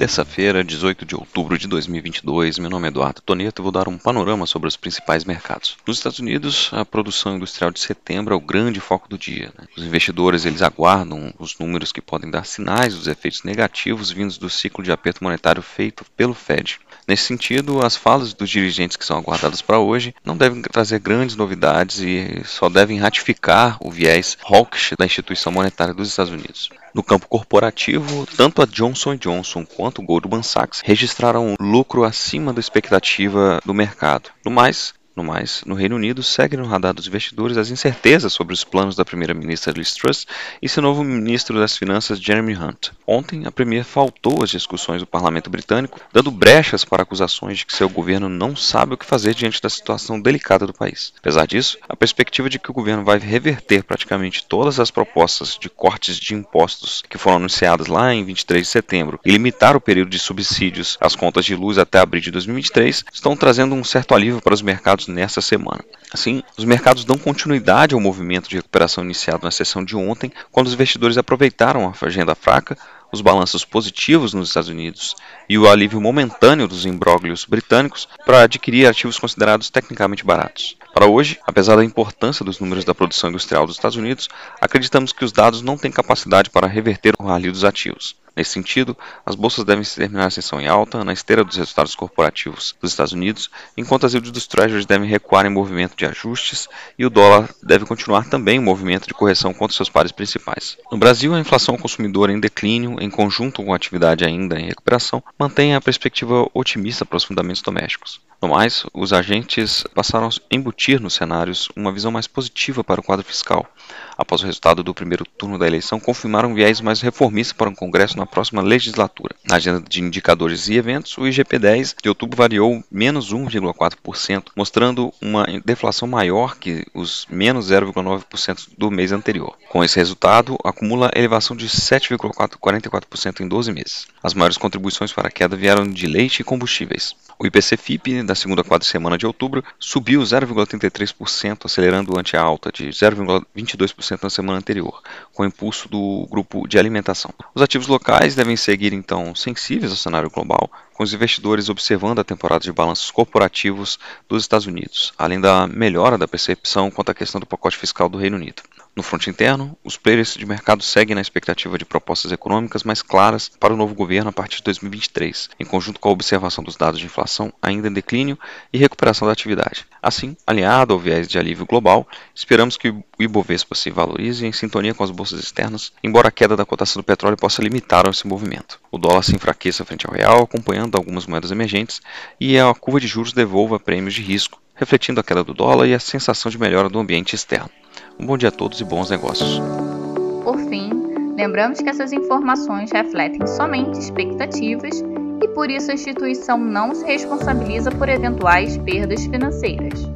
Terça-feira, 18 de outubro de 2022, meu nome é Eduardo Toneto e vou dar um panorama sobre os principais mercados. Nos Estados Unidos, a produção industrial de setembro é o grande foco do dia. Né? Os investidores eles aguardam os números que podem dar sinais dos efeitos negativos vindos do ciclo de aperto monetário feito pelo Fed. Nesse sentido, as falas dos dirigentes que são aguardadas para hoje não devem trazer grandes novidades e só devem ratificar o viés hawkish da instituição monetária dos Estados Unidos. No campo corporativo, tanto a Johnson Johnson quanto o Goldman Sachs registraram um lucro acima da expectativa do mercado. No mais, no mais, no Reino Unido, segue no radar dos investidores as incertezas sobre os planos da primeira-ministra Liz Truss e seu novo ministro das Finanças Jeremy Hunt. Ontem, a Premier faltou às discussões do parlamento britânico, dando brechas para acusações de que seu governo não sabe o que fazer diante da situação delicada do país. Apesar disso, a perspectiva de que o governo vai reverter praticamente todas as propostas de cortes de impostos que foram anunciadas lá em 23 de setembro e limitar o período de subsídios às contas de luz até abril de 2023 estão trazendo um certo alívio para os mercados nessa semana. Assim, os mercados dão continuidade ao movimento de recuperação iniciado na sessão de ontem, quando os investidores aproveitaram a agenda fraca, os balanços positivos nos Estados Unidos e o alívio momentâneo dos imbróglios britânicos para adquirir ativos considerados tecnicamente baratos. Para hoje, apesar da importância dos números da produção industrial dos Estados Unidos, acreditamos que os dados não têm capacidade para reverter o rally dos ativos. Nesse sentido, as bolsas devem terminar a sessão em alta, na esteira dos resultados corporativos dos Estados Unidos, enquanto as yields dos treasuries devem recuar em movimento de ajustes e o dólar deve continuar também em movimento de correção contra seus pares principais. No Brasil, a inflação consumidora em declínio, em conjunto com a atividade ainda em recuperação, mantém a perspectiva otimista para os fundamentos domésticos. No mais, os agentes passaram a embutir nos cenários uma visão mais positiva para o quadro fiscal. Após o resultado do primeiro turno da eleição, confirmaram viés mais reformista para o Congresso na próxima legislatura. Na agenda de indicadores e eventos, o IGP-10 de outubro variou menos 1,4%, mostrando uma deflação maior que os menos 0,9% do mês anterior. Com esse resultado, acumula elevação de 7,44% em 12 meses. As maiores contribuições para a queda vieram de leite e combustíveis. O IPC-FIP da segunda quadra semana de outubro subiu 0,33%, acelerando ante a alta de 0,22% na semana anterior, com impulso do grupo de alimentação. Os ativos locais devem seguir então sensíveis ao cenário global, com os investidores observando a temporada de balanços corporativos dos Estados Unidos, além da melhora da percepção quanto à questão do pacote fiscal do Reino Unido. No fronte interno, os players de mercado seguem na expectativa de propostas econômicas mais claras para o novo governo a partir de 2023, em conjunto com a observação dos dados de inflação ainda em declínio e recuperação da atividade. Assim, alinhado ao viés de alívio global, esperamos que Ibovespa se valorize em sintonia com as bolsas externas, embora a queda da cotação do petróleo possa limitar esse movimento. O dólar se enfraqueça frente ao real, acompanhando algumas moedas emergentes, e a curva de juros devolva prêmios de risco, refletindo a queda do dólar e a sensação de melhora do ambiente externo. Um bom dia a todos e bons negócios. Por fim, lembramos que essas informações refletem somente expectativas e por isso a instituição não se responsabiliza por eventuais perdas financeiras.